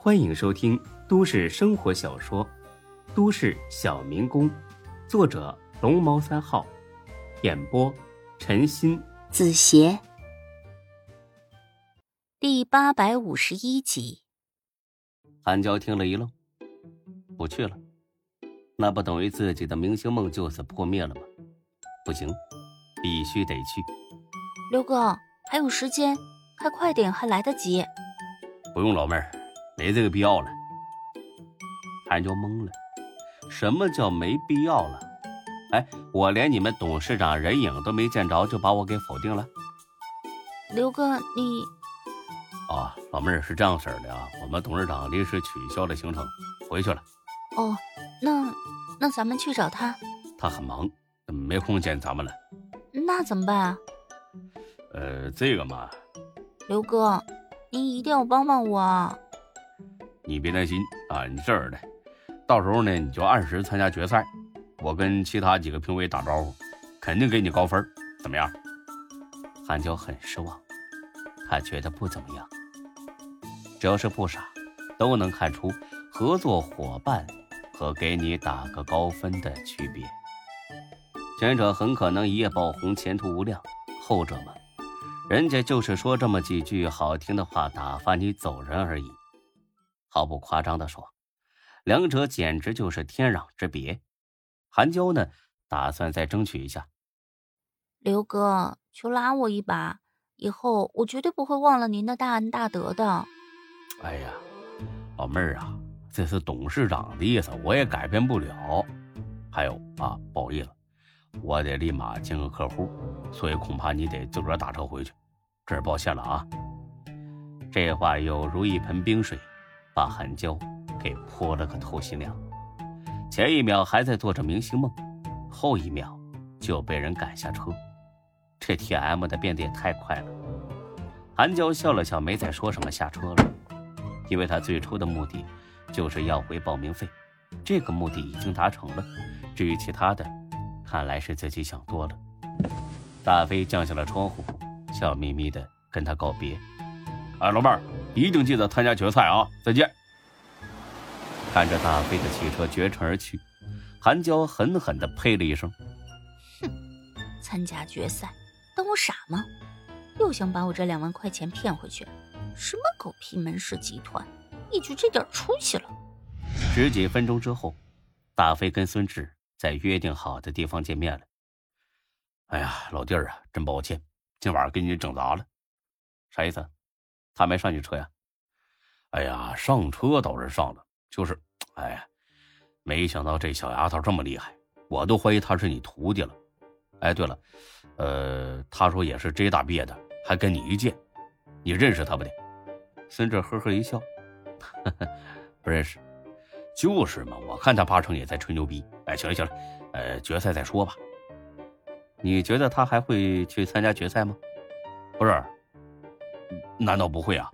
欢迎收听都市生活小说《都市小民工》，作者龙猫三号，演播陈鑫、子邪，第八百五十一集。韩娇听了一愣，不去了，那不等于自己的明星梦就此破灭了吗？不行，必须得去。刘哥，还有时间，开快点，还来得及。不用，老妹儿。没这个必要了，韩娇懵了，什么叫没必要了？哎，我连你们董事长人影都没见着，就把我给否定了？刘哥，你……哦，老妹儿是这样式儿的啊，我们董事长临时取消了行程，回去了。哦，那那咱们去找他？他很忙，没空见咱们了。那怎么办啊？呃，这个嘛，刘哥，您一定要帮帮我。你别担心啊，你这儿的，到时候呢你就按时参加决赛，我跟其他几个评委打招呼，肯定给你高分，怎么样？韩娇很失望，他觉得不怎么样。只要是不傻，都能看出合作伙伴和给你打个高分的区别。前者很可能一夜爆红，前途无量；后者嘛，人家就是说这么几句好听的话，打发你走人而已。毫不夸张的说，两者简直就是天壤之别。韩娇呢，打算再争取一下。刘哥，求拉我一把，以后我绝对不会忘了您的大恩大德的。哎呀，老妹儿啊，这是董事长的意思，我也改变不了。还有啊，不好意思，我得立马见个客户，所以恐怕你得自个儿打车回去，这儿抱歉了啊。这话又如一盆冰水。把韩娇给泼了个透心凉，前一秒还在做着明星梦，后一秒就被人赶下车，这 T M 的变得也太快了。韩娇笑了笑，没再说什么，下车了。因为他最初的目的就是要回报名费，这个目的已经达成了。至于其他的，看来是自己想多了。大飞降下了窗户，笑眯眯的跟他告别。哎，老妹儿。一定记得参加决赛啊！再见。看着大飞的汽车绝尘而去，韩娇狠狠的呸了一声：“哼，参加决赛，当我傻吗？又想把我这两万块钱骗回去？什么狗屁门市集团，你就这点出息了。”十几分钟之后，大飞跟孙志在约定好的地方见面了。哎呀，老弟儿啊，真抱歉，今晚给你整砸了。啥意思？他没上你车呀？哎呀，上车倒是上了，就是，哎呀，没想到这小丫头这么厉害，我都怀疑她是你徒弟了。哎，对了，呃，她说也是 J 大毕业的，还跟你一届，你认识他不得？孙志呵呵一笑，呵 呵不认识，就是嘛，我看他八成也在吹牛逼。哎，行了行了，呃，决赛再说吧。你觉得他还会去参加决赛吗？不是。难道不会啊？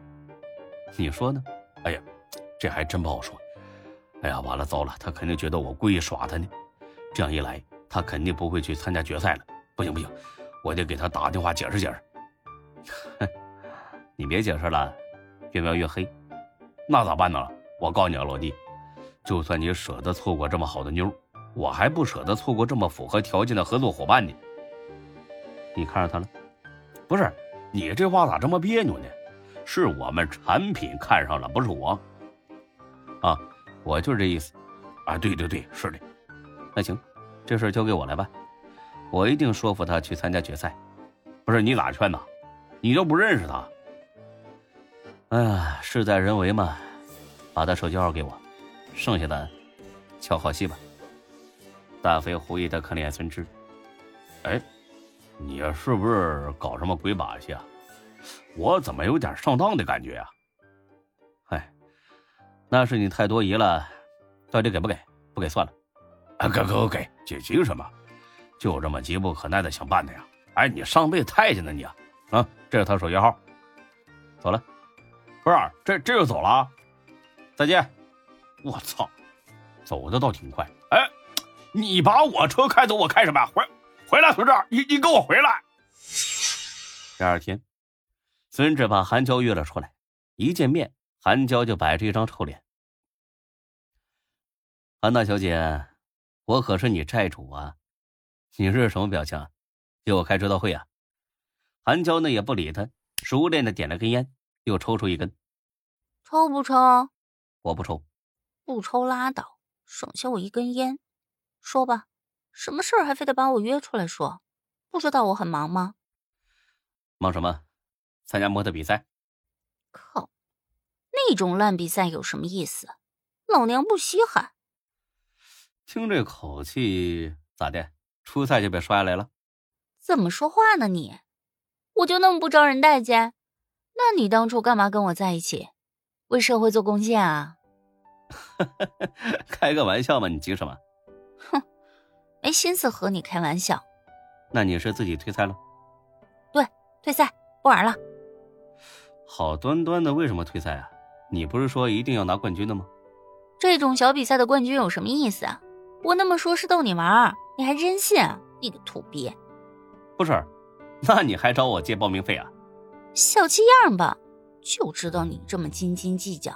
你说呢？哎呀，这还真不好说。哎呀，完了，糟了，他肯定觉得我故意耍他呢。这样一来，他肯定不会去参加决赛了。不行不行，我得给他打电话解释解释。你别解释了，越描越黑。那咋办呢？我告诉你啊，老弟，就算你舍得错过这么好的妞，我还不舍得错过这么符合条件的合作伙伴呢。你看上他了？不是。你这话咋这么别扭呢？是我们产品看上了，不是我。啊，我就是这意思。啊，对对对，是的。那行，这事交给我来办，我一定说服他去参加决赛。不是你咋劝的？你都不认识他。哎呀，事在人为嘛，把他手机号给我，剩下的瞧好戏吧。大飞狐疑的看了眼孙志，哎。你是不是搞什么鬼把戏啊？我怎么有点上当的感觉啊？哎，那是你太多疑了，到底给不给？不给算了。啊，给给给，急急什么？就这么急不可耐的想办他呀？哎，你上辈子太监呢你啊！啊，这是他手机号，走了。不是，这这就走了？再见。我操，走的倒挺快。哎，你把我车开走，我开什么呀？回。回来，孙志，你你给我回来！第二天，孙志把韩娇约了出来。一见面，韩娇就摆着一张臭脸。韩大小姐，我可是你债主啊！你这是什么表情？给我开追悼会啊！韩娇呢也不理他，熟练的点了根烟，又抽出一根。抽不抽？我不抽。不抽拉倒，省下我一根烟。说吧，什么事儿还非得把我约出来说？不知道我很忙吗？忙什么？参加模特比赛？靠，那种烂比赛有什么意思？老娘不稀罕。听这口气，咋的？初赛就被刷下来了？怎么说话呢你？我就那么不招人待见？那你当初干嘛跟我在一起？为社会做贡献啊？开个玩笑嘛，你急什么？哼，没心思和你开玩笑。那你是自己退赛了？对，退赛，不玩了。好端端的为什么退赛啊？你不是说一定要拿冠军的吗？这种小比赛的冠军有什么意思啊？我那么说是逗你玩，你还真信？你个土鳖！不是，那你还找我借报名费啊？小气样吧，就知道你这么斤斤计较。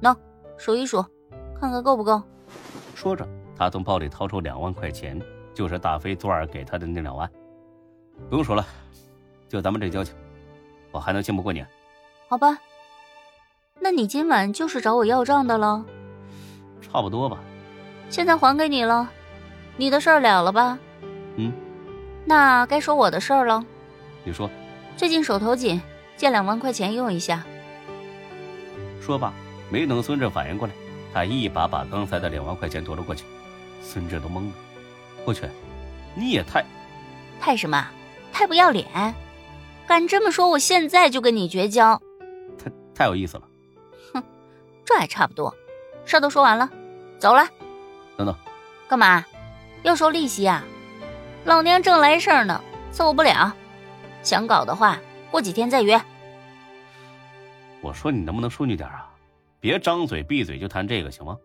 喏，数一数，看看够不够。说着，他从包里掏出两万块钱，就是大飞昨晚给他的那两万。不用说了，就咱们这交情，我还能信不过你？好吧，那你今晚就是找我要账的了。差不多吧。现在还给你了，你的事儿了了吧？嗯，那该说我的事儿了。你说，最近手头紧，借两万块钱用一下。说罢，没等孙志反应过来，他一把把刚才的两万块钱夺了过去。孙志都懵了，我去，你也太……太什么？太不要脸！敢这么说，我现在就跟你绝交。太太有意思了。哼，这还差不多，事儿都说完了，走了。等等，干嘛？要收利息啊？老娘正来事儿呢，伺候不了。想搞的话，过几天再约。我说你能不能淑女点啊？别张嘴闭嘴就谈这个，行吗？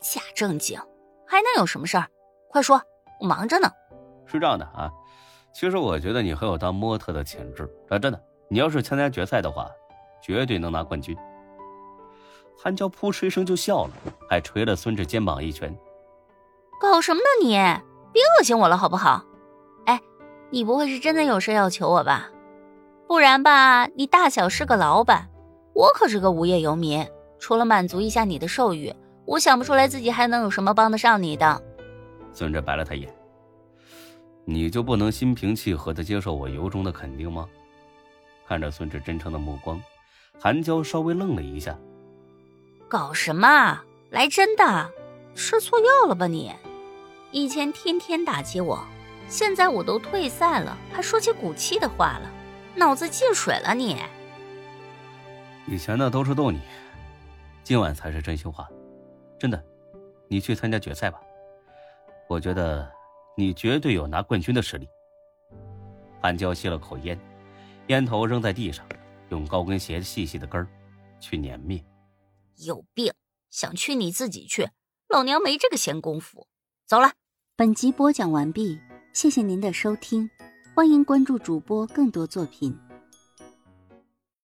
假正经，还能有什么事儿？快说，我忙着呢。是这样的啊，其实我觉得你很有当模特的潜质啊，真的。你要是参加决赛的话，绝对能拿冠军。韩娇扑哧一声就笑了，还捶了孙志肩膀一拳。搞什么呢你？别恶心我了好不好？哎，你不会是真的有事要求我吧？不然吧，你大小是个老板，我可是个无业游民。除了满足一下你的兽欲，我想不出来自己还能有什么帮得上你的。孙志白了他一眼，你就不能心平气和的接受我由衷的肯定吗？看着孙志真诚的目光，韩娇稍微愣了一下。搞什么？来真的？吃错药了吧你？以前天天打击我，现在我都退赛了，还说起骨气的话了，脑子进水了你？以前的都是逗你，今晚才是真心话，真的，你去参加决赛吧，我觉得你绝对有拿冠军的实力。韩娇吸了口烟，烟头扔在地上，用高跟鞋细细的跟儿去碾灭。有病，想去你自己去，老娘没这个闲工夫。走了。本集播讲完毕，谢谢您的收听，欢迎关注主播更多作品。